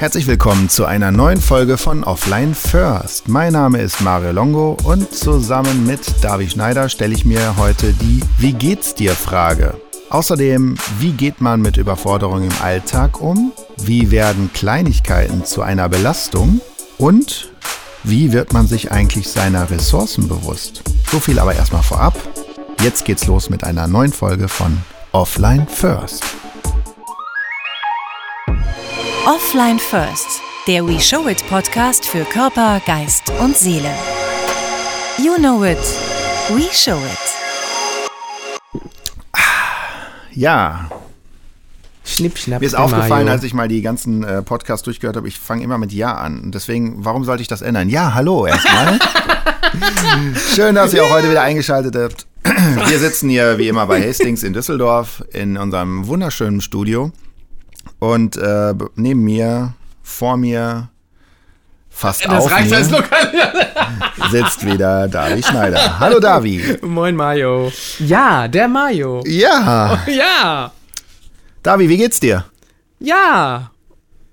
Herzlich willkommen zu einer neuen Folge von Offline First. Mein Name ist Mario Longo und zusammen mit David Schneider stelle ich mir heute die Wie geht's dir Frage. Außerdem, wie geht man mit Überforderung im Alltag um? Wie werden Kleinigkeiten zu einer Belastung? Und wie wird man sich eigentlich seiner Ressourcen bewusst? So viel aber erstmal vorab. Jetzt geht's los mit einer neuen Folge von Offline First. Offline First, der We Show It Podcast für Körper, Geist und Seele. You know it, we show it. Ja, Schnipp, schnapp. mir ist aufgefallen, Mario. als ich mal die ganzen äh, Podcasts durchgehört habe, ich fange immer mit Ja an. Und deswegen, warum sollte ich das ändern? Ja, hallo erstmal. Schön, dass ihr auch heute wieder eingeschaltet habt. Wir sitzen hier wie immer bei Hastings in Düsseldorf in unserem wunderschönen Studio. Und äh, neben mir, vor mir, fast Das auf reicht als mir, Lokal. sitzt wieder Davi Schneider. Hallo Davi. Moin Mario. Ja, der Mario. Ja, Ja. Davi, wie geht's dir? Ja.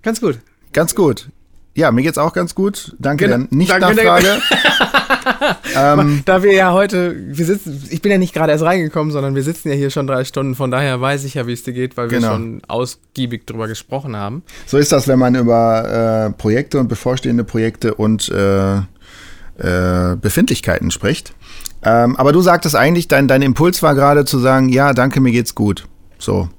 Ganz gut. Ganz gut. Ja, mir geht's auch ganz gut. Danke Danke der- Nicht-Nachfrage. Ähm, Da wir ja heute, wir sitzen, ich bin ja nicht gerade erst reingekommen, sondern wir sitzen ja hier schon drei Stunden, von daher weiß ich ja, wie es dir geht, weil wir Genau. schon ausgiebig drüber gesprochen haben. so ist das, wenn man über äh, Projekte und bevorstehende Projekte und äh, äh, Befindlichkeiten spricht. Ähm, aber du sagtest eigentlich, dein, dein Impuls war gerade zu sagen, ja, danke, mir geht's gut. So,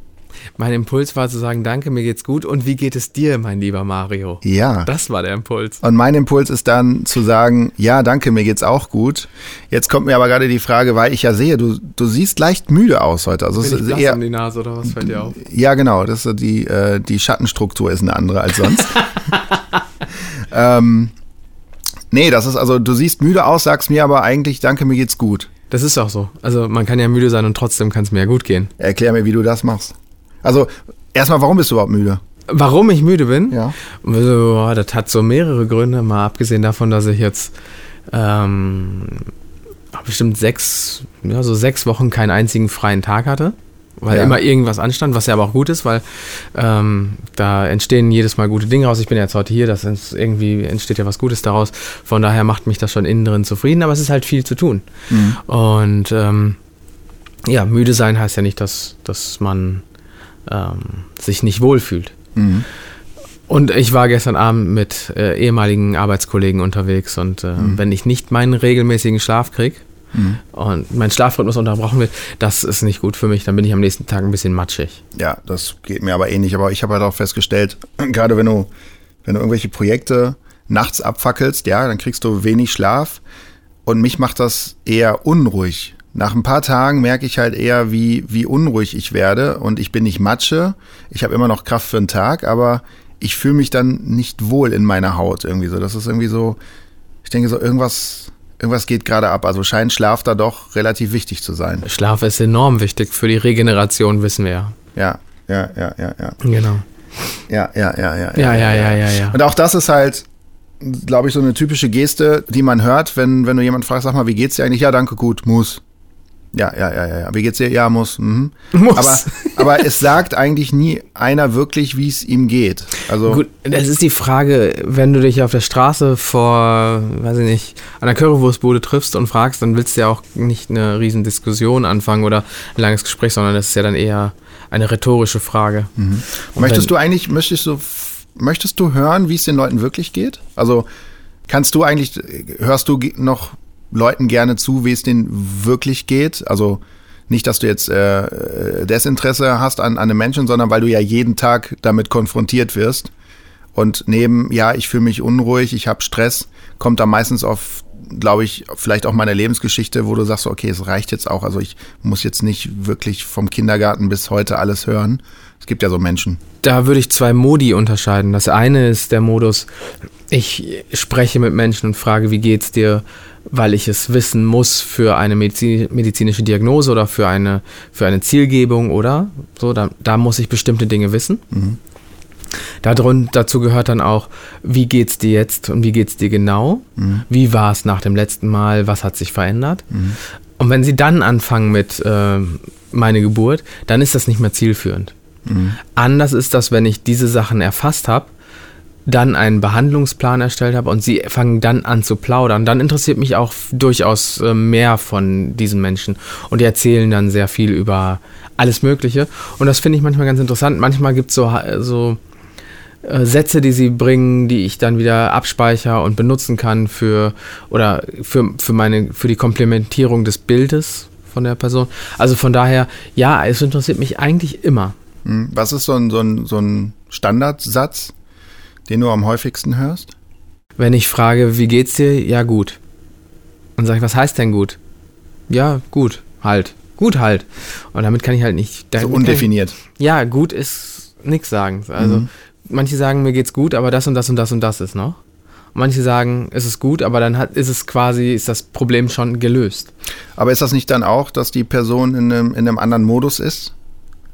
Mein Impuls war zu sagen, danke, mir geht's gut und wie geht es dir, mein lieber Mario? ja. Das war der Impuls. Und mein Impuls ist dann zu sagen, ja, danke, mir geht's auch gut. Jetzt kommt mir aber gerade die Frage, weil ich ja sehe, du, du siehst leicht müde aus heute. Also es Bin ich ist eher, um die Nase oder was fällt dir auf? Ja, genau. Das ist die, äh, die Schattenstruktur ist eine andere als sonst. ähm, nee, das ist also, du siehst müde aus, sagst mir aber eigentlich, danke, mir geht's gut. Das ist auch so. Also man kann ja müde sein und trotzdem kann es mir ja gut gehen. Erklär mir, wie du das machst. Also, erstmal, warum bist du überhaupt müde? Warum ich müde bin? Ja. Also, boah, das hat so mehrere Gründe, mal abgesehen davon, dass ich jetzt ähm, bestimmt sechs, ja, so sechs Wochen keinen einzigen freien Tag hatte, weil Ja. immer irgendwas anstand, was ja aber auch gut ist, weil ähm, da entstehen jedes Mal gute Dinge raus. Ich bin ja jetzt heute hier, das ist irgendwie entsteht ja was Gutes daraus. Von daher macht mich das schon innen drin zufrieden, aber es ist halt viel zu tun. Mhm. Und ähm, ja, müde sein heißt ja nicht, dass, dass man ähm, sich nicht wohlfühlt. Mhm. Und ich war gestern Abend mit äh, ehemaligen Arbeitskollegen unterwegs und äh, wenn ich nicht meinen regelmäßigen Schlaf kriege Mhm. und mein Schlafrhythmus unterbrochen wird, das ist nicht gut für mich. Dann bin ich am nächsten Tag ein bisschen matschig. Ja, das geht mir aber ähnlich. Aber ich habe halt auch festgestellt, gerade wenn du, wenn du irgendwelche Projekte nachts abfackelst, ja, dann kriegst du wenig Schlaf. Und mich macht das eher unruhig. Nach ein paar Tagen merke ich halt eher, wie, wie unruhig ich werde. Und ich bin nicht Matsche. Ich habe immer noch Kraft für einen Tag, aber ich fühle mich dann nicht wohl in meiner Haut irgendwie so. Das ist irgendwie so, ich denke so, irgendwas, irgendwas geht gerade ab. Also scheint Schlaf da doch relativ wichtig zu sein. Schlaf ist enorm wichtig für die Regeneration, wissen wir ja. Ja, ja, ja, ja, ja. Genau. Ja, ja, ja, ja. Ja, ja, ja, ja, ja. Und auch das ist halt, glaube ich, so eine typische Geste, die man hört, wenn, wenn du jemanden fragst, sag mal, wie geht's dir eigentlich? Ja, danke, gut, muss. Ja, ja, ja, ja. Wie geht's dir? Ja, muss. Mhm. Muss. Aber, aber es sagt eigentlich nie einer wirklich, wie es ihm geht. Also, Gut, das ist die Frage, wenn du dich auf der Straße vor, weiß ich nicht, an der Currywurstbude triffst und fragst, dann willst du ja auch nicht eine riesen Diskussion anfangen oder ein langes Gespräch, sondern das ist ja dann eher eine rhetorische Frage. Und möchtest du eigentlich, möchtest du, möchtest du hören, wie es den Leuten wirklich geht? Also, kannst du eigentlich, hörst du noch Leuten gerne zu, wie es denen wirklich geht? Also, nicht, dass du jetzt äh, Desinteresse hast an, an einem Menschen, sondern weil du ja jeden Tag damit konfrontiert wirst. Und neben, ja, ich fühle mich unruhig, ich habe Stress, kommt da meistens auf, glaube ich, vielleicht auch meine Lebensgeschichte, wo du sagst, okay, es reicht jetzt auch. Also ich muss jetzt nicht wirklich vom Kindergarten bis heute alles hören. Es gibt ja so Menschen. Da würde ich zwei Modi unterscheiden. Das eine ist der Modus, ich spreche mit Menschen und frage, wie geht's dir, weil ich es wissen muss für eine Medizi medizinische Diagnose oder für eine, für eine Zielgebung oder so. Da, da muss ich bestimmte Dinge wissen. Darun, dazu gehört dann auch, wie geht's dir jetzt und wie geht's dir genau? Wie war es nach dem letzten Mal? Was hat sich verändert? Und wenn sie dann anfangen mit äh, meine Geburt, dann ist das nicht mehr zielführend. Anders ist das, wenn ich diese Sachen erfasst habe, dann einen Behandlungsplan erstellt habe und sie fangen dann an zu plaudern, dann interessiert mich auch durchaus äh, mehr von diesen Menschen. Und die erzählen dann sehr viel über alles Mögliche. Und das finde ich manchmal ganz interessant. Manchmal gibt es so, so äh, Sätze, die sie bringen, die ich dann wieder abspeichere und benutzen kann für oder für, für meine für die Komplementierung des Bildes von der Person. Also von daher, ja, es interessiert mich eigentlich immer. Hm, was ist so ein, so ein, so ein Standardsatz, den du am häufigsten hörst? Wenn ich frage, wie geht's dir? Ja, gut. Und sage ich, was heißt denn gut? Ja, gut, halt. Gut halt. Und damit kann ich halt nicht. So undefiniert. Ich, ja, gut ist nichts sagen. Also mhm. manche sagen, mir geht's gut, aber das und das und das und das ist noch. Manche sagen, es ist gut, aber dann hat, ist es quasi, ist das Problem schon gelöst. Aber ist das nicht dann auch, dass die Person in einem, in einem anderen Modus ist?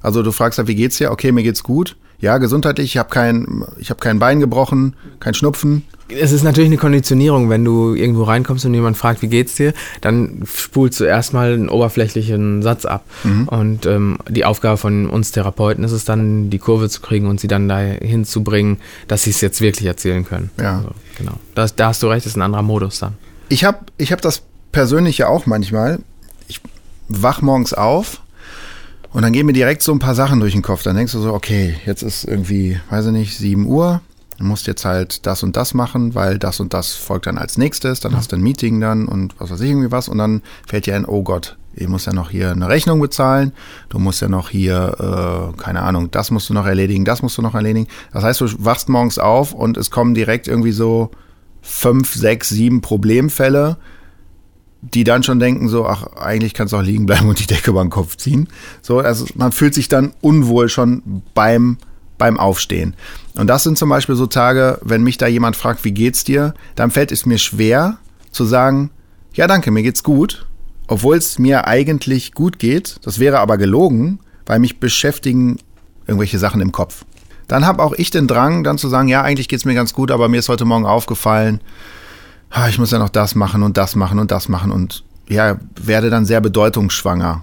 Also du fragst halt, wie geht's dir? Okay, mir geht's gut. Ja, gesundheitlich, ich habe kein, ich hab kein Bein gebrochen, kein Schnupfen. Es ist natürlich eine Konditionierung, wenn du irgendwo reinkommst und jemand fragt, wie geht's dir, dann spulst du erstmal einen oberflächlichen Satz ab. Mhm. Und ähm, die Aufgabe von uns Therapeuten ist es dann, die Kurve zu kriegen und sie dann dahin zu bringen, dass sie es jetzt wirklich erzählen können. Ja. Also, genau. Das, da hast du recht, das ist ein anderer Modus dann. Ich habe ich hab das persönlich ja auch manchmal. Ich wach morgens auf und dann gehen mir direkt so ein paar Sachen durch den Kopf. Dann denkst du so, okay, jetzt ist irgendwie, weiß ich nicht, 7 Uhr. Du musst jetzt halt das und das machen, weil das und das folgt dann als nächstes. Dann hast du ein Meeting dann und was weiß ich irgendwie was. Und dann fällt dir ein, oh Gott, ich muss ja noch hier eine Rechnung bezahlen. Du musst ja noch hier, äh, keine Ahnung, das musst du noch erledigen, das musst du noch erledigen. Das heißt, du wachst morgens auf und es kommen direkt irgendwie so fünf, sechs, sieben Problemfälle die dann schon denken so, ach, eigentlich kannst du auch liegen bleiben und die Decke über den Kopf ziehen. So, also man fühlt sich dann unwohl schon beim, beim Aufstehen. Und das sind zum Beispiel so Tage, wenn mich da jemand fragt, wie geht's dir, dann fällt es mir schwer zu sagen, ja, danke, mir geht's gut, obwohl es mir eigentlich gut geht. Das wäre aber gelogen, weil mich beschäftigen irgendwelche Sachen im Kopf. Dann habe auch ich den Drang, dann zu sagen, ja, eigentlich geht's mir ganz gut, aber mir ist heute Morgen aufgefallen, ich muss ja noch das machen und das machen und das machen und ja, werde dann sehr bedeutungsschwanger.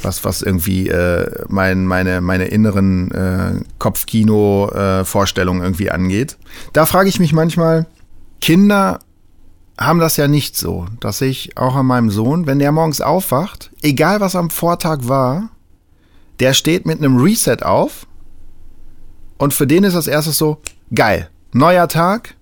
Was, was irgendwie äh, mein, meine, meine inneren äh, Kopfkino-Vorstellungen äh, irgendwie angeht. Da frage ich mich manchmal, Kinder haben das ja nicht so, dass ich auch an meinem Sohn, wenn der morgens aufwacht, egal was am Vortag war, der steht mit einem Reset auf und für den ist das erstes so, geil, neuer Tag,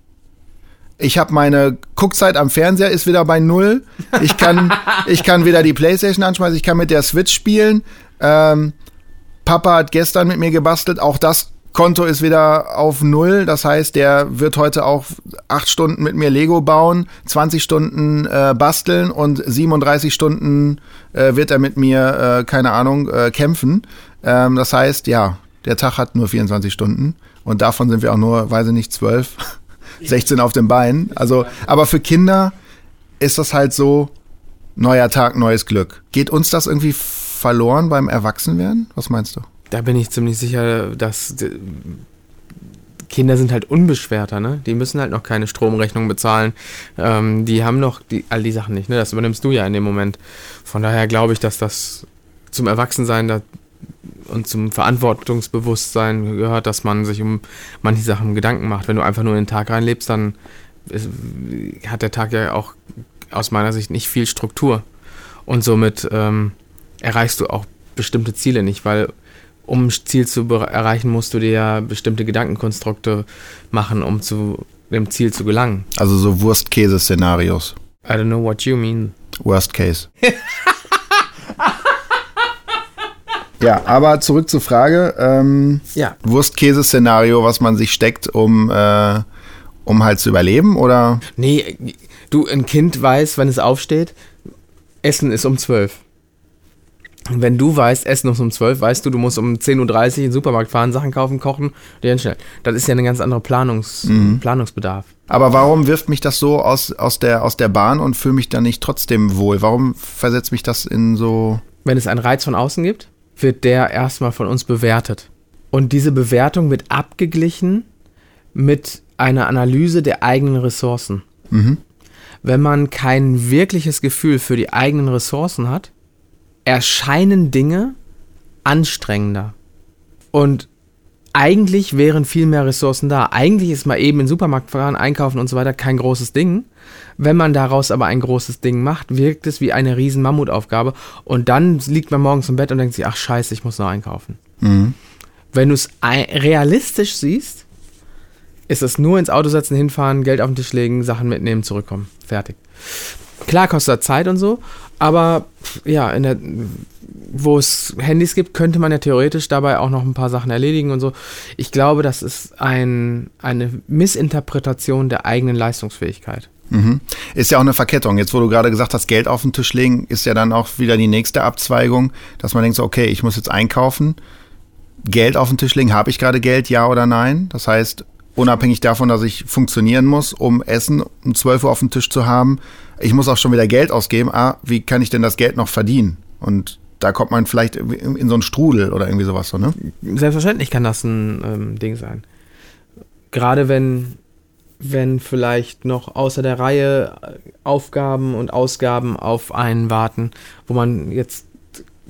ich habe meine Guckzeit am Fernseher ist wieder bei null. Ich kann, ich kann wieder die Playstation anschmeißen, ich kann mit der Switch spielen. Ähm, Papa hat gestern mit mir gebastelt, auch das Konto ist wieder auf null. Das heißt, der wird heute auch acht Stunden mit mir Lego bauen, 20 Stunden äh, basteln und 37 Stunden äh, wird er mit mir, äh, keine Ahnung, äh, kämpfen. Ähm, das heißt, ja, der Tag hat nur 24 Stunden und davon sind wir auch nur, weiß ich nicht, zwölf. 16 auf dem Bein. Also, aber für Kinder ist das halt so, neuer Tag, neues Glück. Geht uns das irgendwie verloren beim Erwachsenwerden? Was meinst du? Da bin ich ziemlich sicher, dass Kinder sind halt unbeschwerter, ne? Die müssen halt noch keine Stromrechnung bezahlen. Ähm, die haben noch die, all die Sachen nicht, ne? Das übernimmst du ja in dem Moment. Von daher glaube ich, dass das zum Erwachsensein da und zum Verantwortungsbewusstsein gehört, dass man sich um manche Sachen Gedanken macht. Wenn du einfach nur in den Tag reinlebst, dann ist, hat der Tag ja auch aus meiner Sicht nicht viel Struktur. Und somit ähm, erreichst du auch bestimmte Ziele nicht, weil um ein Ziel zu erreichen, musst du dir ja bestimmte Gedankenkonstrukte machen, um zu dem Ziel zu gelangen. Also so Wurst-Käse-Szenarios. I don't know what you mean. Worst Case. Ja, aber zurück zur Frage. Ähm, ja. Wurst-Käse-Szenario, was man sich steckt, um, äh, um halt zu überleben, oder? Nee, du, ein Kind weiß, wenn es aufsteht, Essen ist um 12. Und wenn du weißt, Essen ist um 12, weißt du, du musst um 10.30 Uhr in den Supermarkt fahren, Sachen kaufen, kochen, dir hinstellen. Das ist ja ein ganz anderer Planungs mhm. Planungsbedarf. Aber warum wirft mich das so aus, aus, der, aus der Bahn und fühle mich dann nicht trotzdem wohl? Warum versetzt mich das in so. Wenn es einen Reiz von außen gibt? Wird der erstmal von uns bewertet. Und diese Bewertung wird abgeglichen mit einer Analyse der eigenen Ressourcen. Mhm. Wenn man kein wirkliches Gefühl für die eigenen Ressourcen hat, erscheinen Dinge anstrengender. Und eigentlich wären viel mehr Ressourcen da. Eigentlich ist mal eben in den Supermarkt fahren, einkaufen und so weiter kein großes Ding. Wenn man daraus aber ein großes Ding macht, wirkt es wie eine riesen Mammutaufgabe und dann liegt man morgens im Bett und denkt sich, ach scheiße, ich muss noch einkaufen. Mhm. Wenn du es realistisch siehst, ist es nur ins Auto setzen, hinfahren, Geld auf den Tisch legen, Sachen mitnehmen, zurückkommen. Fertig. Klar kostet das Zeit und so, aber ja, in der, wo es Handys gibt, könnte man ja theoretisch dabei auch noch ein paar Sachen erledigen und so. Ich glaube, das ist ein, eine Missinterpretation der eigenen Leistungsfähigkeit. Mhm. Ist ja auch eine Verkettung. Jetzt, wo du gerade gesagt hast, Geld auf den Tisch legen, ist ja dann auch wieder die nächste Abzweigung, dass man denkt so, okay, ich muss jetzt einkaufen. Geld auf den Tisch legen, habe ich gerade Geld, ja oder nein? Das heißt, unabhängig davon, dass ich funktionieren muss, um Essen um 12 Uhr auf dem Tisch zu haben, ich muss auch schon wieder Geld ausgeben. Ah, wie kann ich denn das Geld noch verdienen? Und da kommt man vielleicht in so einen Strudel oder irgendwie sowas so, ne? Selbstverständlich kann das ein ähm, Ding sein. Gerade wenn, wenn vielleicht noch außer der Reihe Aufgaben und Ausgaben auf einen warten, wo man jetzt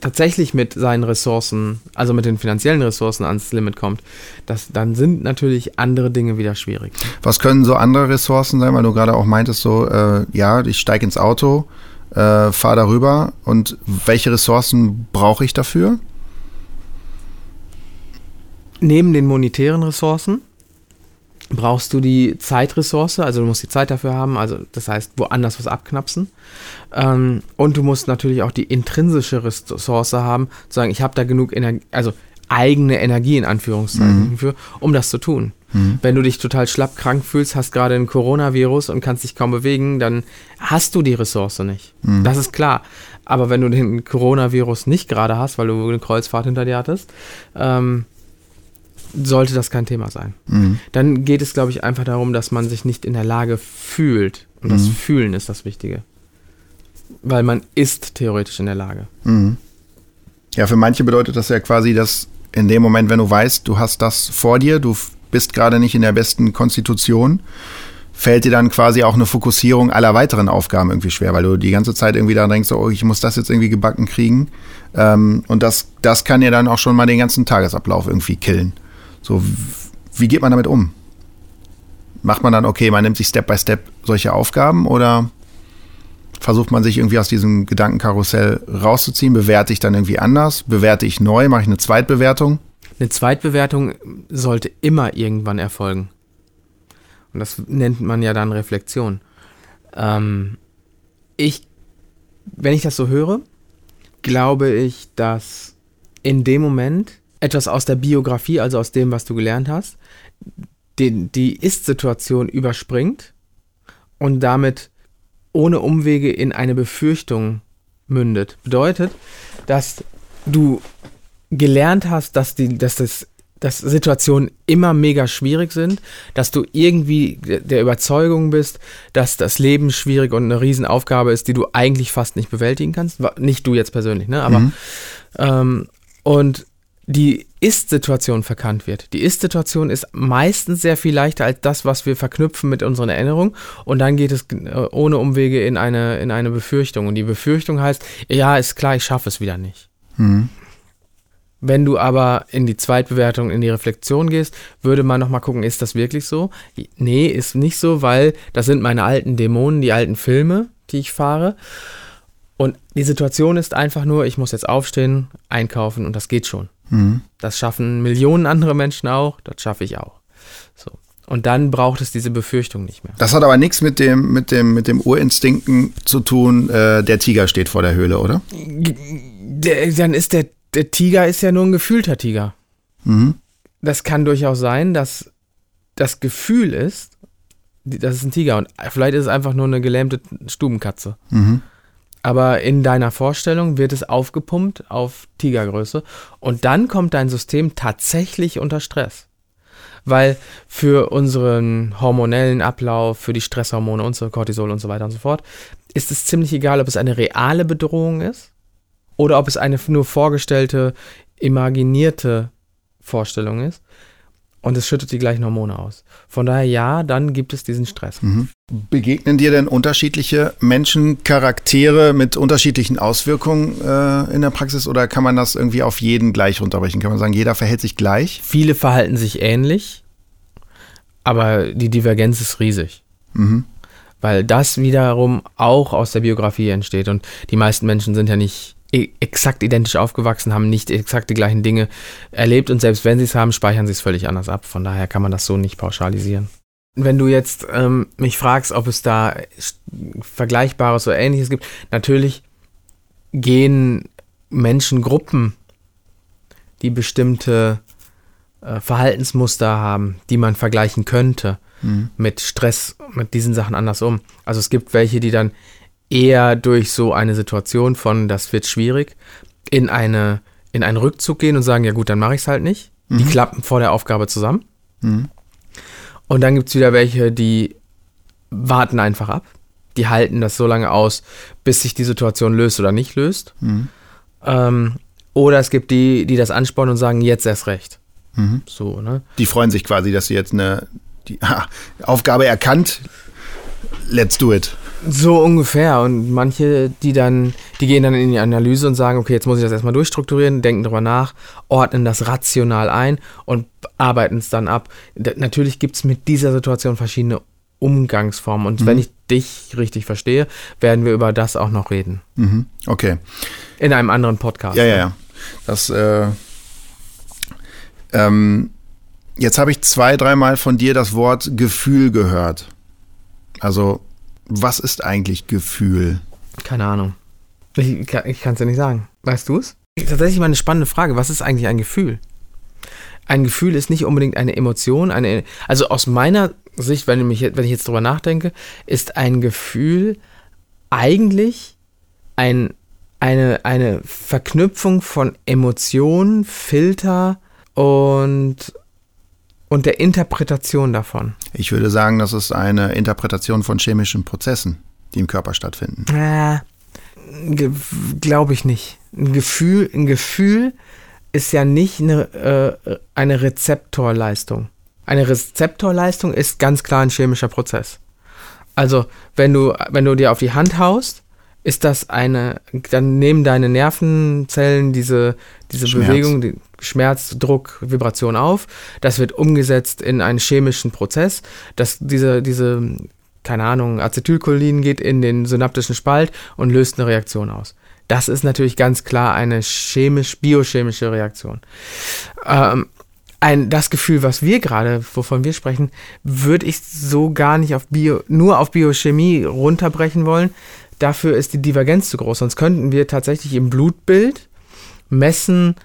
tatsächlich mit seinen Ressourcen, also mit den finanziellen Ressourcen ans Limit kommt, das, dann sind natürlich andere Dinge wieder schwierig. Was können so andere Ressourcen sein, weil du gerade auch meintest, so, äh, ja, ich steige ins Auto, äh, fahre darüber und welche Ressourcen brauche ich dafür? Neben den monetären Ressourcen brauchst du die Zeitressource, also du musst die Zeit dafür haben, also das heißt woanders was abknapsen. Ähm, und du musst natürlich auch die intrinsische Ressource haben, zu sagen, ich habe da genug Energie, also eigene Energie in Anführungszeichen mhm. für, um das zu tun. Mhm. Wenn du dich total schlapp krank fühlst, hast gerade ein Coronavirus und kannst dich kaum bewegen, dann hast du die Ressource nicht. Mhm. Das ist klar. Aber wenn du den Coronavirus nicht gerade hast, weil du eine Kreuzfahrt hinter dir hattest, ähm, sollte das kein Thema sein. Mhm. Dann geht es, glaube ich, einfach darum, dass man sich nicht in der Lage fühlt. Und mhm. das Fühlen ist das Wichtige. Weil man ist theoretisch in der Lage. Mhm. Ja, für manche bedeutet das ja quasi, dass in dem Moment, wenn du weißt, du hast das vor dir, du bist gerade nicht in der besten Konstitution, fällt dir dann quasi auch eine Fokussierung aller weiteren Aufgaben irgendwie schwer, weil du die ganze Zeit irgendwie daran denkst, oh, ich muss das jetzt irgendwie gebacken kriegen. Ähm, und das, das kann ja dann auch schon mal den ganzen Tagesablauf irgendwie killen. So, wie geht man damit um? Macht man dann, okay, man nimmt sich Step by Step solche Aufgaben oder versucht man sich irgendwie aus diesem Gedankenkarussell rauszuziehen? Bewerte ich dann irgendwie anders? Bewerte ich neu? Mache ich eine Zweitbewertung? Eine Zweitbewertung sollte immer irgendwann erfolgen. Und das nennt man ja dann Reflexion. Ähm, ich, wenn ich das so höre, glaube ich, dass in dem Moment etwas aus der Biografie, also aus dem, was du gelernt hast, die, die Ist-Situation überspringt und damit ohne Umwege in eine Befürchtung mündet. Bedeutet, dass du gelernt hast, dass, die, dass, das, dass Situationen immer mega schwierig sind, dass du irgendwie der Überzeugung bist, dass das Leben schwierig und eine Riesenaufgabe ist, die du eigentlich fast nicht bewältigen kannst. Nicht du jetzt persönlich, ne? Aber mhm. ähm, und die Ist-Situation verkannt wird. Die Ist-Situation ist meistens sehr viel leichter als das, was wir verknüpfen mit unseren Erinnerungen. Und dann geht es äh, ohne Umwege in eine, in eine Befürchtung. Und die Befürchtung heißt, ja, ist klar, ich schaffe es wieder nicht. Mhm. Wenn du aber in die Zweitbewertung, in die Reflexion gehst, würde man nochmal gucken, ist das wirklich so? Nee, ist nicht so, weil das sind meine alten Dämonen, die alten Filme, die ich fahre. Und die Situation ist einfach nur, ich muss jetzt aufstehen, einkaufen und das geht schon. Mhm. Das schaffen Millionen andere Menschen auch, das schaffe ich auch. So. Und dann braucht es diese Befürchtung nicht mehr. Das hat aber nichts mit dem, mit dem, mit dem Urinstinkten zu tun, äh, der Tiger steht vor der Höhle, oder? Der, dann ist der, der Tiger ist ja nur ein gefühlter Tiger. Mhm. Das kann durchaus sein, dass das Gefühl ist, das ist ein Tiger und vielleicht ist es einfach nur eine gelähmte Stubenkatze. Mhm aber in deiner Vorstellung wird es aufgepumpt auf Tigergröße und dann kommt dein System tatsächlich unter Stress. Weil für unseren hormonellen Ablauf, für die Stresshormone und so, Cortisol und so weiter und so fort, ist es ziemlich egal, ob es eine reale Bedrohung ist oder ob es eine nur vorgestellte, imaginierte Vorstellung ist. Und es schüttet die gleichen Hormone aus. Von daher ja, dann gibt es diesen Stress. Mhm. Begegnen dir denn unterschiedliche Menschencharaktere mit unterschiedlichen Auswirkungen äh, in der Praxis oder kann man das irgendwie auf jeden gleich runterbrechen? Kann man sagen, jeder verhält sich gleich? Viele verhalten sich ähnlich, aber die Divergenz ist riesig. Mhm. Weil das wiederum auch aus der Biografie entsteht und die meisten Menschen sind ja nicht exakt identisch aufgewachsen, haben nicht exakt die gleichen Dinge erlebt und selbst wenn sie es haben, speichern sie es völlig anders ab. Von daher kann man das so nicht pauschalisieren. Wenn du jetzt ähm, mich fragst, ob es da Vergleichbares oder Ähnliches gibt, natürlich gehen Menschengruppen, die bestimmte äh, Verhaltensmuster haben, die man vergleichen könnte, Mhm. mit Stress, mit diesen Sachen anders um. Also es gibt welche, die dann eher durch so eine Situation von, das wird schwierig, in eine in einen Rückzug gehen und sagen, ja gut, dann mache ich es halt nicht. Die Mhm. klappen vor der Aufgabe zusammen. Mhm. Und dann gibt es wieder welche, die warten einfach ab. Die halten das so lange aus, bis sich die Situation löst oder nicht löst. Mhm. Ähm, oder es gibt die, die das anspornen und sagen, jetzt erst recht. Mhm. So, ne? Die freuen sich quasi, dass sie jetzt eine die, ha, Aufgabe erkannt. Let's do it. So ungefähr. Und manche, die dann, die gehen dann in die Analyse und sagen, okay, jetzt muss ich das erstmal durchstrukturieren, denken darüber nach, ordnen das rational ein und arbeiten es dann ab. D natürlich gibt es mit dieser Situation verschiedene Umgangsformen. Und Mhm. wenn ich dich richtig verstehe, werden wir über das auch noch reden. Mhm. Okay. In einem anderen Podcast. Ja, ja, ja. Das, äh, ähm, jetzt habe ich zwei, dreimal von dir das Wort Gefühl gehört. Also, was ist eigentlich Gefühl? Keine Ahnung. Ich, kann- ich kann es ja nicht sagen. Weißt du es? Tatsächlich mal eine spannende Frage. Was ist eigentlich ein Gefühl? Ein Gefühl ist nicht unbedingt eine Emotion. Eine, also aus meiner Sicht, wenn ich, wenn ich jetzt drüber nachdenke, ist ein Gefühl eigentlich ein, eine, eine Verknüpfung von Emotionen, Filter und, und der Interpretation davon. Ich würde sagen, das ist eine Interpretation von chemischen Prozessen, die im Körper stattfinden. Äh, Glaube ich nicht. Ein Gefühl, ein Gefühl ist ja nicht eine, äh, eine Rezeptorleistung. Eine Rezeptorleistung ist ganz klar ein chemischer Prozess. Also, wenn du, wenn du dir auf die Hand haust, ist das eine, dann nehmen deine Nervenzellen diese, diese Schmerz. Bewegung, die Schmerz, Druck, Vibration auf. Das wird umgesetzt in einen chemischen Prozess. Das, diese, diese, keine Ahnung, Acetylcholin geht in den synaptischen Spalt und löst eine Reaktion aus. Das ist natürlich ganz klar eine chemisch-biochemische Reaktion. Ähm, ein, das Gefühl, was wir gerade, wovon wir sprechen, würde ich so gar nicht auf Bio, nur auf Biochemie runterbrechen wollen. Dafür ist die Divergenz zu groß. Sonst könnten wir tatsächlich im Blutbild messen,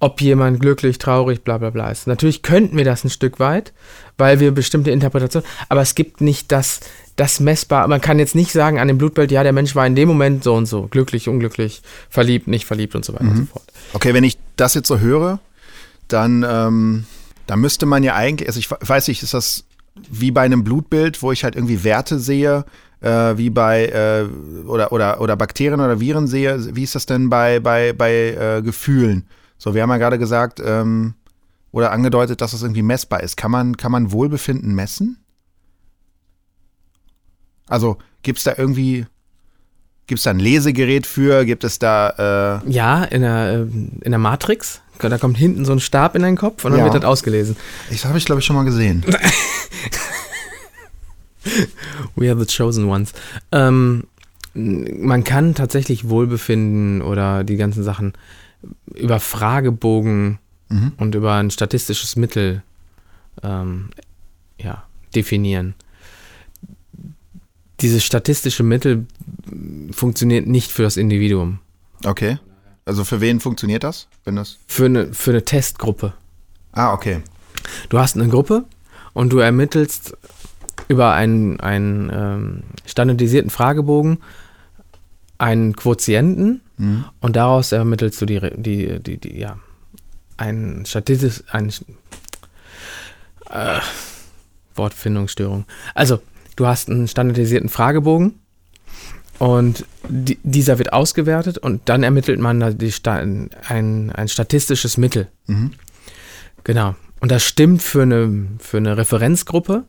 ob jemand glücklich, traurig, bla bla bla ist. Natürlich könnten wir das ein Stück weit, weil wir bestimmte Interpretationen, aber es gibt nicht das, das messbar. Man kann jetzt nicht sagen an dem Blutbild, ja, der Mensch war in dem Moment so und so, glücklich, unglücklich, verliebt, nicht verliebt und so weiter und so fort. Okay, wenn ich das jetzt so höre, dann, ähm, dann müsste man ja eigentlich, also ich weiß nicht, ist das wie bei einem Blutbild, wo ich halt irgendwie Werte sehe, äh, wie bei äh, oder, oder, oder Bakterien oder Viren sehe, wie ist das denn bei, bei, bei äh, Gefühlen? So, wir haben ja gerade gesagt, ähm, oder angedeutet, dass das irgendwie messbar ist. Kann man, kann man Wohlbefinden messen? Also gibt es da irgendwie, gibt es da ein Lesegerät für? Gibt es da äh, Ja, in der, äh, in der Matrix, da kommt hinten so ein Stab in deinen Kopf und dann Ja. wird das ausgelesen. Ich habe ich, glaube ich, schon mal gesehen. We are the chosen ones. Ähm, man kann tatsächlich Wohlbefinden oder die ganzen Sachen über Fragebogen Mhm. und über ein statistisches Mittel ähm, ja, definieren. Dieses statistische Mittel funktioniert nicht für das Individuum. Okay. Also für wen funktioniert das? Wenn das. Für eine, für eine Testgruppe. Ah, okay. Du hast eine Gruppe und du ermittelst über einen, einen ähm, standardisierten Fragebogen einen Quotienten Mhm. und daraus ermittelst du die, die, die, die ja, ein statistisch, ein äh, Wortfindungsstörung. Also, du hast einen standardisierten Fragebogen und die, dieser wird ausgewertet und dann ermittelt man da die, ein, ein statistisches Mittel. Mhm. Genau. Und das stimmt für eine, für eine Referenzgruppe,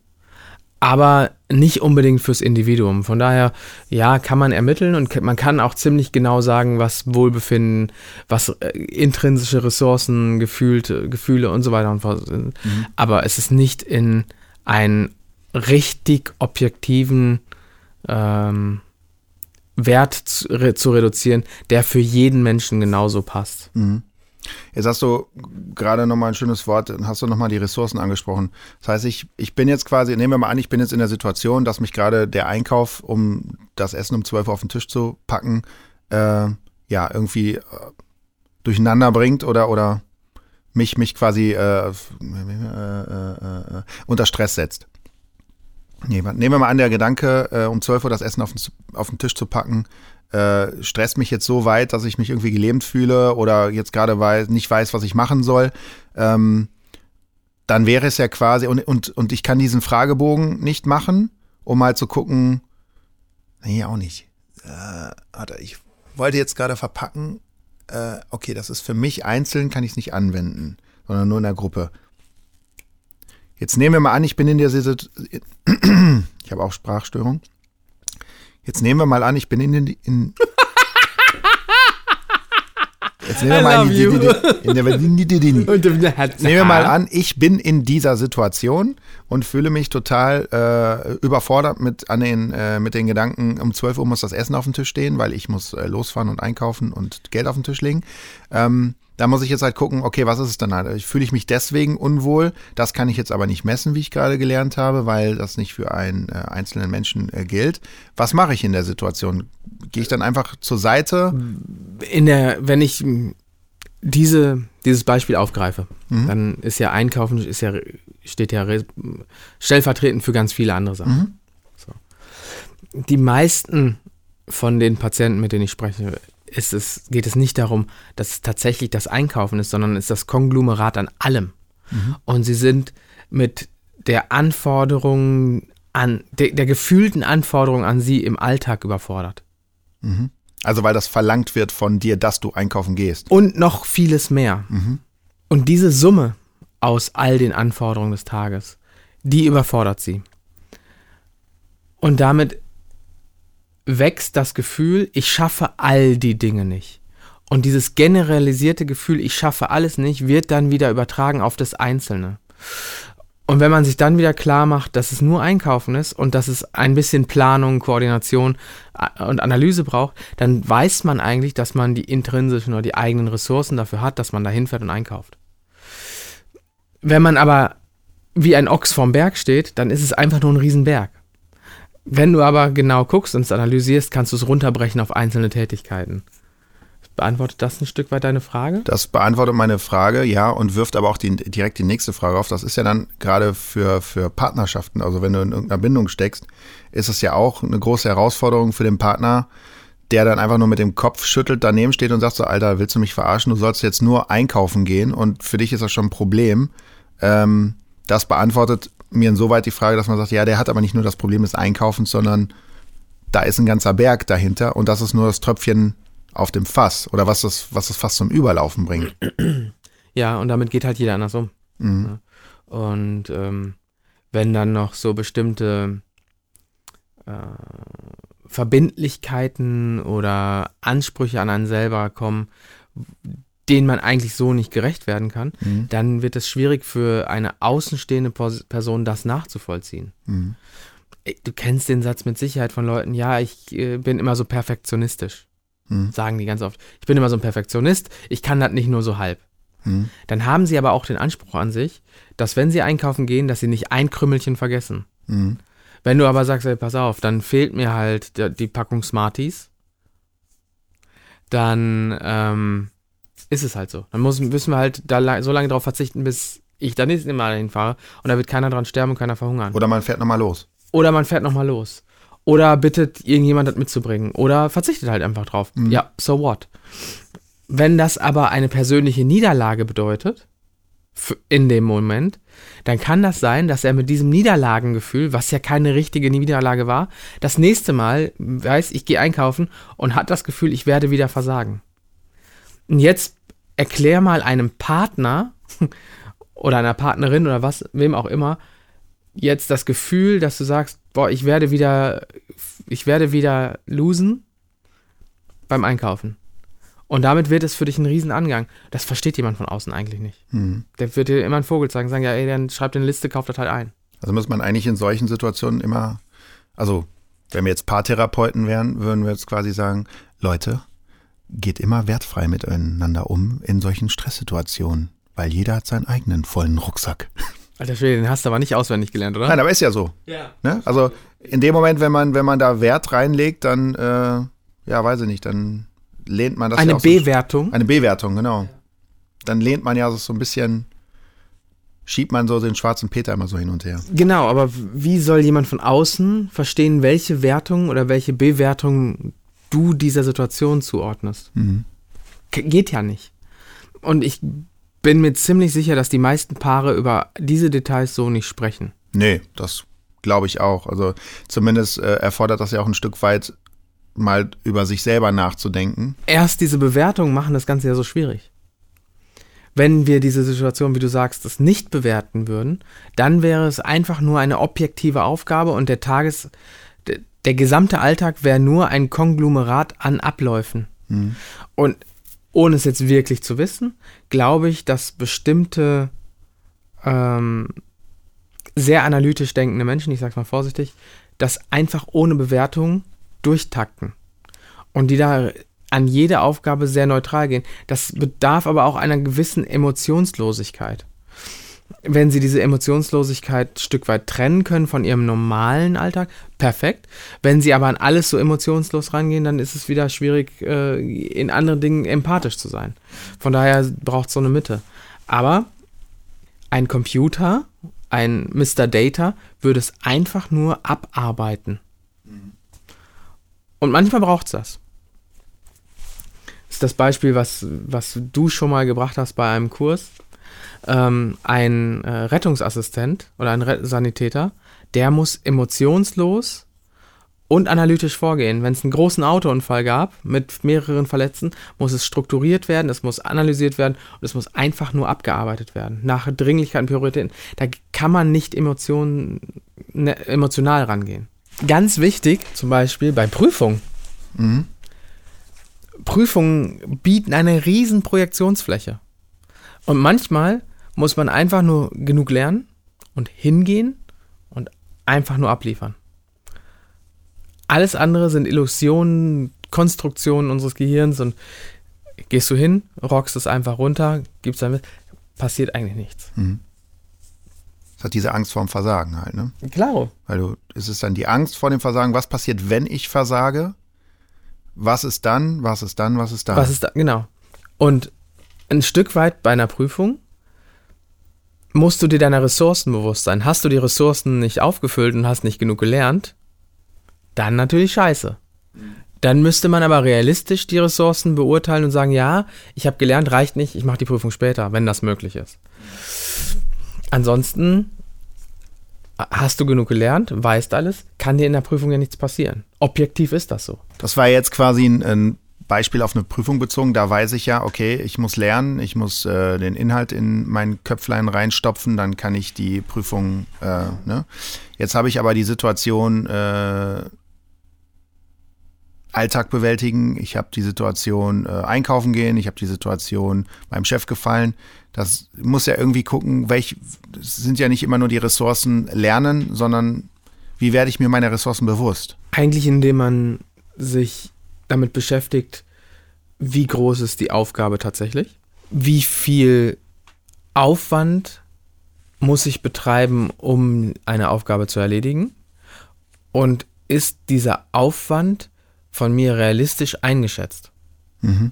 aber nicht unbedingt fürs Individuum. Von daher, ja, kann man ermitteln und man kann auch ziemlich genau sagen, was Wohlbefinden, was äh, intrinsische Ressourcen, gefühlte, Gefühle und so weiter und fort sind. Mhm. Aber es ist nicht in einen richtig objektiven ähm, Wert zu, re zu, reduzieren, der für jeden Menschen genauso passt. Mhm. Jetzt hast du gerade nochmal ein schönes Wort, hast du nochmal die Ressourcen angesprochen. Das heißt, ich, ich bin jetzt quasi, nehmen wir mal an, ich bin jetzt in der Situation, dass mich gerade der Einkauf, um das Essen um 12 Uhr auf den Tisch zu packen, äh, ja, irgendwie äh, durcheinander bringt oder, oder mich, mich quasi äh, äh, äh, unter Stress setzt. Nehmen wir mal an, der Gedanke, um 12 Uhr das Essen auf den, auf den Tisch zu packen, äh, stresst mich jetzt so weit, dass ich mich irgendwie gelähmt fühle oder jetzt gerade weiß, nicht weiß, was ich machen soll, ähm, dann wäre es ja quasi, und, und, und ich kann diesen Fragebogen nicht machen, um mal zu gucken, nee, auch nicht. Äh, warte, ich wollte jetzt gerade verpacken, äh, okay, das ist für mich einzeln, kann ich es nicht anwenden, sondern nur in der Gruppe. Jetzt nehmen wir mal an, ich bin in der Situation, ich habe auch Sprachstörung. Jetzt nehmen wir mal an, ich bin in den. In, Jetzt nehmen wir mal in die, Jetzt nehmen wir mal an, ich bin in dieser Situation und fühle mich total äh, überfordert mit, an den, äh, mit den Gedanken, um 12 Uhr muss das Essen auf dem Tisch stehen, weil ich muss äh, losfahren und einkaufen und Geld auf den Tisch legen. Ähm, da muss ich jetzt halt gucken, okay, was ist es dann halt? Fühle ich mich deswegen unwohl? Das kann ich jetzt aber nicht messen, wie ich gerade gelernt habe, weil das nicht für einen äh, einzelnen Menschen äh, gilt. Was mache ich in der Situation? Gehe ich dann einfach zur Seite? In der, wenn ich diese, dieses Beispiel aufgreife, mhm. dann ist ja Einkaufen, ist ja, steht ja stellvertretend für ganz viele andere Sachen. Mhm. So. Die meisten von den Patienten, mit denen ich spreche, ist es, geht es nicht darum, dass es tatsächlich das Einkaufen ist, sondern es ist das Konglomerat an allem. Mhm. Und sie sind mit der Anforderung an, de, der gefühlten Anforderung an sie im Alltag überfordert. Mhm. Also weil das verlangt wird von dir, dass du einkaufen gehst. Und noch vieles mehr. Mhm. Und diese Summe aus all den Anforderungen des Tages, die überfordert sie. Und damit wächst das Gefühl, ich schaffe all die Dinge nicht. Und dieses generalisierte Gefühl, ich schaffe alles nicht, wird dann wieder übertragen auf das Einzelne. Und wenn man sich dann wieder klar macht, dass es nur Einkaufen ist und dass es ein bisschen Planung, Koordination und Analyse braucht, dann weiß man eigentlich, dass man die intrinsischen oder die eigenen Ressourcen dafür hat, dass man da hinfährt und einkauft. Wenn man aber wie ein Ochs vorm Berg steht, dann ist es einfach nur ein Riesenberg. Wenn du aber genau guckst und es analysierst, kannst du es runterbrechen auf einzelne Tätigkeiten. Beantwortet das ein Stück weit deine Frage? Das beantwortet meine Frage, ja, und wirft aber auch die, direkt die nächste Frage auf. Das ist ja dann gerade für, für Partnerschaften, also wenn du in irgendeiner Bindung steckst, ist es ja auch eine große Herausforderung für den Partner, der dann einfach nur mit dem Kopf schüttelt, daneben steht und sagt so, Alter, willst du mich verarschen? Du sollst jetzt nur einkaufen gehen und für dich ist das schon ein Problem. Ähm, das beantwortet mir insoweit die Frage, dass man sagt, ja, der hat aber nicht nur das Problem des Einkaufens, sondern da ist ein ganzer Berg dahinter und das ist nur das Tröpfchen auf dem Fass oder was das, was das Fass zum Überlaufen bringt. Ja, und damit geht halt jeder anders um. Mhm. Und ähm, wenn dann noch so bestimmte äh, Verbindlichkeiten oder Ansprüche an einen selber kommen, denen man eigentlich so nicht gerecht werden kann, mhm. dann wird es schwierig für eine außenstehende Person, das nachzuvollziehen. Mhm. Du kennst den Satz mit Sicherheit von Leuten, ja, ich äh, bin immer so perfektionistisch. Mhm. Sagen die ganz oft. Ich bin immer so ein Perfektionist, ich kann das nicht nur so halb. Mhm. Dann haben sie aber auch den Anspruch an sich, dass wenn sie einkaufen gehen, dass sie nicht ein Krümmelchen vergessen. Mhm. Wenn du aber sagst, ey, pass auf, dann fehlt mir halt die, die Packung Smarties, dann ähm, ist es halt so. Dann muss, müssen wir halt da so lange darauf verzichten, bis ich dann nächste Mal hinfahre und da wird keiner dran sterben und keiner verhungern. Oder man fährt nochmal los. Oder man fährt nochmal los. Oder bittet irgendjemand das mitzubringen. Oder verzichtet halt einfach drauf. Mhm. Ja, so what? Wenn das aber eine persönliche Niederlage bedeutet, in dem Moment, dann kann das sein, dass er mit diesem Niederlagengefühl, was ja keine richtige Niederlage war, das nächste Mal weiß, ich gehe einkaufen und hat das Gefühl, ich werde wieder versagen. Und jetzt erklär mal einem Partner oder einer Partnerin oder was, wem auch immer, jetzt das Gefühl, dass du sagst, boah, ich werde wieder, ich werde wieder losen beim Einkaufen. Und damit wird es für dich ein Riesenangang. Das versteht jemand von außen eigentlich nicht. Hm. Der wird dir immer einen Vogel zeigen, sagen, ja, ey, dann schreib dir eine Liste, kauf das halt ein. Also muss man eigentlich in solchen Situationen immer, also wenn wir jetzt Paartherapeuten wären, würden wir jetzt quasi sagen, Leute, geht immer wertfrei miteinander um in solchen Stresssituationen, weil jeder hat seinen eigenen vollen Rucksack. Alter Schwede, den hast du aber nicht auswendig gelernt, oder? Nein, aber ist ja so. Ja. Ne? Also in dem Moment, wenn man, wenn man da Wert reinlegt, dann, äh, ja, weiß ich nicht, dann lehnt man das Eine ja auch so- Bewertung. Eine Bewertung, genau. Dann lehnt man ja so ein bisschen, schiebt man so den schwarzen Peter immer so hin und her. Genau, aber wie soll jemand von außen verstehen, welche Wertung oder welche Bewertung du dieser Situation zuordnest? Mhm. Geht ja nicht. Und ich bin mir ziemlich sicher, dass die meisten Paare über diese Details so nicht sprechen. Nee, das glaube ich auch. Also zumindest äh, erfordert das ja auch ein Stück weit mal über sich selber nachzudenken. Erst diese Bewertungen machen das Ganze ja so schwierig. Wenn wir diese Situation, wie du sagst, das nicht bewerten würden, dann wäre es einfach nur eine objektive Aufgabe und der Tages, der, gesamte Alltag wäre nur ein Konglomerat an Abläufen. Und ohne es jetzt wirklich zu wissen, glaube ich, dass bestimmte ähm, sehr analytisch denkende Menschen, ich sag's mal vorsichtig, das einfach ohne Bewertung durchtakten. Und die da an jede Aufgabe sehr neutral gehen. Das bedarf aber auch einer gewissen Emotionslosigkeit. Wenn sie diese Emotionslosigkeit ein Stück weit trennen können von ihrem normalen Alltag, perfekt. Wenn sie aber an alles so emotionslos rangehen, dann ist es wieder schwierig, äh, in anderen Dingen empathisch zu sein. Von daher braucht es so eine Mitte. Aber ein Computer, ein Mr. Data, würde es einfach nur abarbeiten. Und manchmal braucht es das. Das ist das Beispiel, was, was du schon mal gebracht hast bei einem Kurs. Ähm, ein äh, Rettungsassistent oder ein Re Sanitäter, der muss emotionslos und analytisch vorgehen. Wenn es einen großen Autounfall gab mit mehreren Verletzten, muss es strukturiert werden, es muss analysiert werden und es muss einfach nur abgearbeitet werden. Nach Dringlichkeit und Prioritäten. Da kann man nicht Emotionen, ne, emotional rangehen. Ganz wichtig, zum Beispiel bei Prüfungen. Mhm. Prüfungen bieten eine riesen Projektionsfläche. Und manchmal muss man einfach nur genug lernen und hingehen und einfach nur abliefern. Alles andere sind Illusionen, Konstruktionen unseres Gehirns und gehst du hin, rockst es einfach runter, gibst dann mit, passiert eigentlich nichts. Das hat diese Angst vorm Versagen halt, ne? Klaro. Weil du, es ist dann die Angst vor dem Versagen, was passiert, wenn ich versage? Was ist dann? Was ist dann? Was ist dann? Was ist da? Genau. Und ein Stück weit bei einer Prüfung musst du dir deiner Ressourcen bewusst sein. Hast du die Ressourcen nicht aufgefüllt und hast nicht genug gelernt, dann natürlich scheiße. Dann müsste man aber realistisch die Ressourcen beurteilen und sagen, ja, ich habe gelernt, reicht nicht, ich mache die Prüfung später, wenn das möglich ist. Ansonsten hast du genug gelernt, weißt alles, kann dir in der Prüfung ja nichts passieren. Objektiv ist das so. Das war jetzt quasi ein, ein Beispiel auf eine Prüfung bezogen. Da weiß ich ja, okay, ich muss lernen, ich muss äh, den Inhalt in mein Köpflein reinstopfen, dann kann ich die Prüfung. Äh, ne? Jetzt habe ich aber die Situation äh, Alltag bewältigen. Ich habe die Situation äh, einkaufen gehen. Ich habe die Situation meinem Chef gefallen. Das muss ja irgendwie gucken, welch sind ja nicht immer nur die Ressourcen lernen, sondern wie werde ich mir meiner Ressourcen bewusst? Eigentlich, indem man sich damit beschäftigt, wie groß ist die Aufgabe tatsächlich? Wie viel Aufwand muss ich betreiben, um eine Aufgabe zu erledigen? Und ist dieser Aufwand von mir realistisch eingeschätzt? Mhm.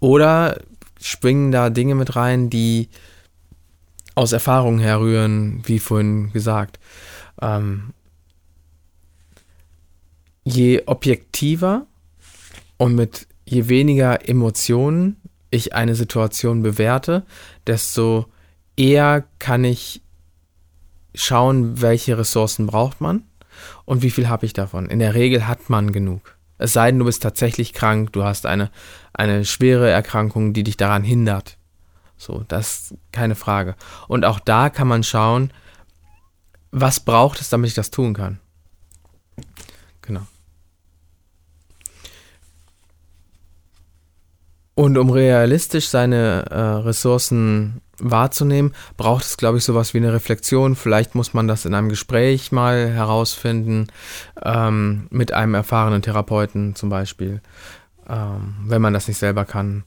Oder springen da Dinge mit rein, die aus Erfahrung herrühren, wie vorhin gesagt. Ähm, je objektiver und mit je weniger Emotionen ich eine Situation bewerte, desto eher kann ich schauen, welche Ressourcen braucht man und wie viel habe ich davon. In der Regel hat man genug. Es sei denn, du bist tatsächlich krank, du hast eine, eine schwere Erkrankung, die dich daran hindert. So, das ist keine Frage. Und auch da kann man schauen, was braucht es, damit ich das tun kann. Genau. Und um realistisch seine äh, Ressourcen wahrzunehmen, braucht es, glaube ich, sowas wie eine Reflexion. Vielleicht muss man das in einem Gespräch mal herausfinden, ähm, mit einem erfahrenen Therapeuten zum Beispiel, ähm, wenn man das nicht selber kann.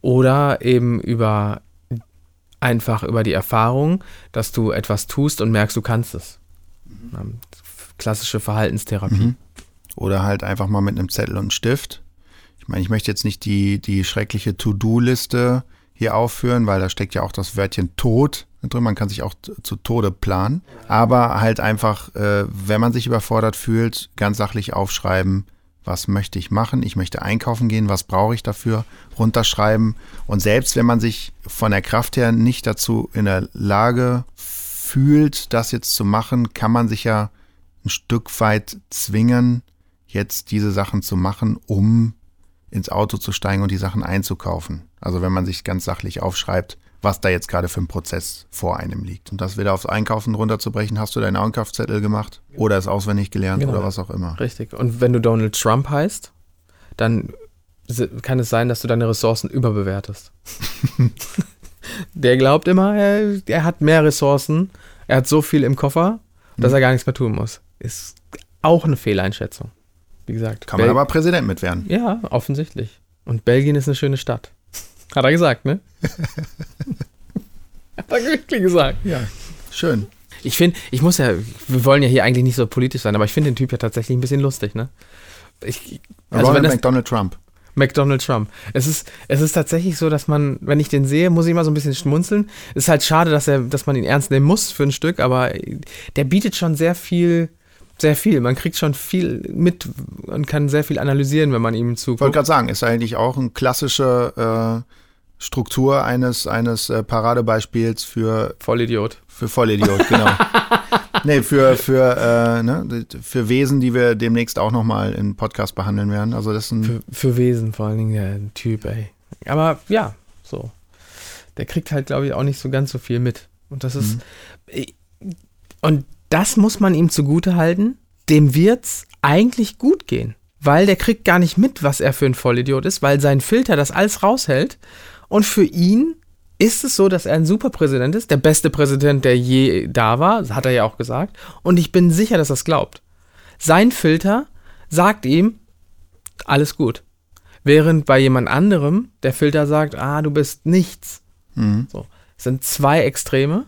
Oder eben über einfach über die Erfahrung, dass du etwas tust und merkst, du kannst es. Ähm, klassische Verhaltenstherapie. Mhm. Oder halt einfach mal mit einem Zettel und einem Stift. Ich meine, ich möchte jetzt nicht die, die schreckliche To-Do-Liste hier aufführen, weil da steckt ja auch das Wörtchen Tod drin. Man kann sich auch zu Tode planen. Aber halt einfach, äh, wenn man sich überfordert fühlt, ganz sachlich aufschreiben, was möchte ich machen? Ich möchte einkaufen gehen, was brauche ich dafür? Runterschreiben. Und selbst wenn man sich von der Kraft her nicht dazu in der Lage fühlt, das jetzt zu machen, kann man sich ja ein Stück weit zwingen, jetzt diese Sachen zu machen, um ins Auto zu steigen und die Sachen einzukaufen. Also wenn man sich ganz sachlich aufschreibt, was da jetzt gerade für ein Prozess vor einem liegt. Und das wieder aufs Einkaufen runterzubrechen, hast du deinen Einkaufszettel gemacht oder es auswendig gelernt genau. oder was auch immer. Richtig. Und wenn du Donald Trump heißt, dann kann es sein, dass du deine Ressourcen überbewertest. Der glaubt immer, er, er, hat mehr Ressourcen, er hat so viel im Koffer, dass mhm. er gar nichts mehr tun muss. Ist auch eine Fehleinschätzung. Wie gesagt. Kann man Bel aber Präsident mit werden. Ja, offensichtlich. Und Belgien ist eine schöne Stadt. Hat er gesagt, ne? Hat er wirklich gesagt. Ja, schön. Ich finde, ich muss ja, wir wollen ja hier eigentlich nicht so politisch sein, aber ich finde den Typ ja tatsächlich ein bisschen lustig, ne? Ich, also das, McDonald Trump. McDonald Trump. Es ist, es ist tatsächlich so, dass man, wenn ich den sehe, muss ich immer so ein bisschen schmunzeln. Es ist halt schade, dass er, dass man ihn ernst nehmen muss für ein Stück, aber der bietet schon sehr viel, sehr viel. Man kriegt schon viel mit und kann sehr viel analysieren, wenn man ihm zuguckt. Ich wollte gerade sagen, ist eigentlich auch ein klassischer äh, Struktur eines, eines äh, Paradebeispiels für Vollidiot. Für Vollidiot, genau. nee, für, für, äh, ne, für Wesen, die wir demnächst auch nochmal im Podcast behandeln werden. Also das ist ein für, für Wesen vor allen Dingen der Typ, ey. Aber ja, so. Der kriegt halt, glaube ich, auch nicht so ganz so viel mit. Und das ist. Mhm. Und das muss man ihm zugute halten. Dem wird's eigentlich gut gehen. Weil der kriegt gar nicht mit, was er für ein Vollidiot ist, weil sein Filter das alles raushält und für ihn ist es so, dass er ein Superpräsident ist, der beste Präsident, der je da war, hat er ja auch gesagt. Und ich bin sicher, dass er es glaubt. Sein Filter sagt ihm, alles gut. Während bei jemand anderem der Filter sagt, ah, du bist nichts. Mhm. So. Es sind zwei Extreme.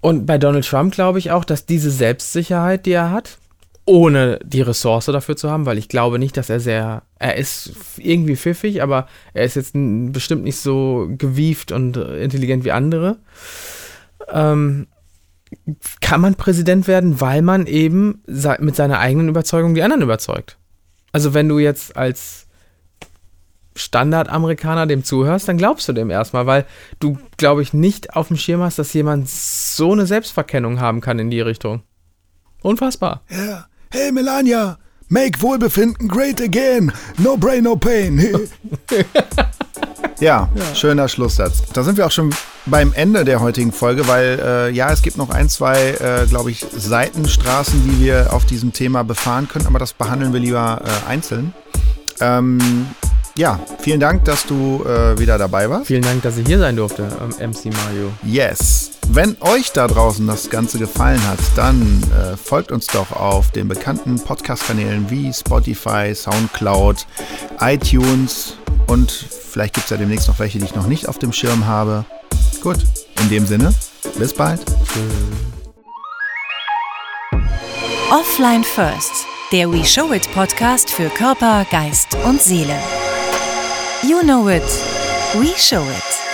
Und bei Donald Trump glaube ich auch, dass diese Selbstsicherheit, die er hat, ohne die Ressource dafür zu haben, weil ich glaube nicht, dass er sehr, er ist irgendwie pfiffig, aber er ist jetzt bestimmt nicht so gewieft und intelligent wie andere. Ähm, kann man Präsident werden, weil man eben mit seiner eigenen Überzeugung die anderen überzeugt. Also wenn du jetzt als Standardamerikaner dem zuhörst, dann glaubst du dem erstmal, weil du, glaube ich, nicht auf dem Schirm hast, dass jemand so eine Selbstverkennung haben kann in die Richtung. Unfassbar. Ja. Hey Melania, make Wohlbefinden great again. No brain, no pain. ja, ja, schöner Schlusssatz. Da sind wir auch schon beim Ende der heutigen Folge, weil äh, ja, es gibt noch ein, zwei, äh, glaube ich, Seitenstraßen, die wir auf diesem Thema befahren können, aber das behandeln wir lieber äh, einzeln. Ähm, ja, vielen Dank, dass du äh, wieder dabei warst. Vielen Dank, dass ich hier sein durfte, ähm, MC Mario. Yes. Wenn euch da draußen das Ganze gefallen hat, dann äh, folgt uns doch auf den bekannten Podcast-Kanälen wie Spotify, Soundcloud, iTunes und vielleicht gibt es ja demnächst noch welche, die ich noch nicht auf dem Schirm habe. Gut, in dem Sinne, bis bald. Offline First, der We Show It Podcast für Körper, Geist und Seele. You know it. We show it.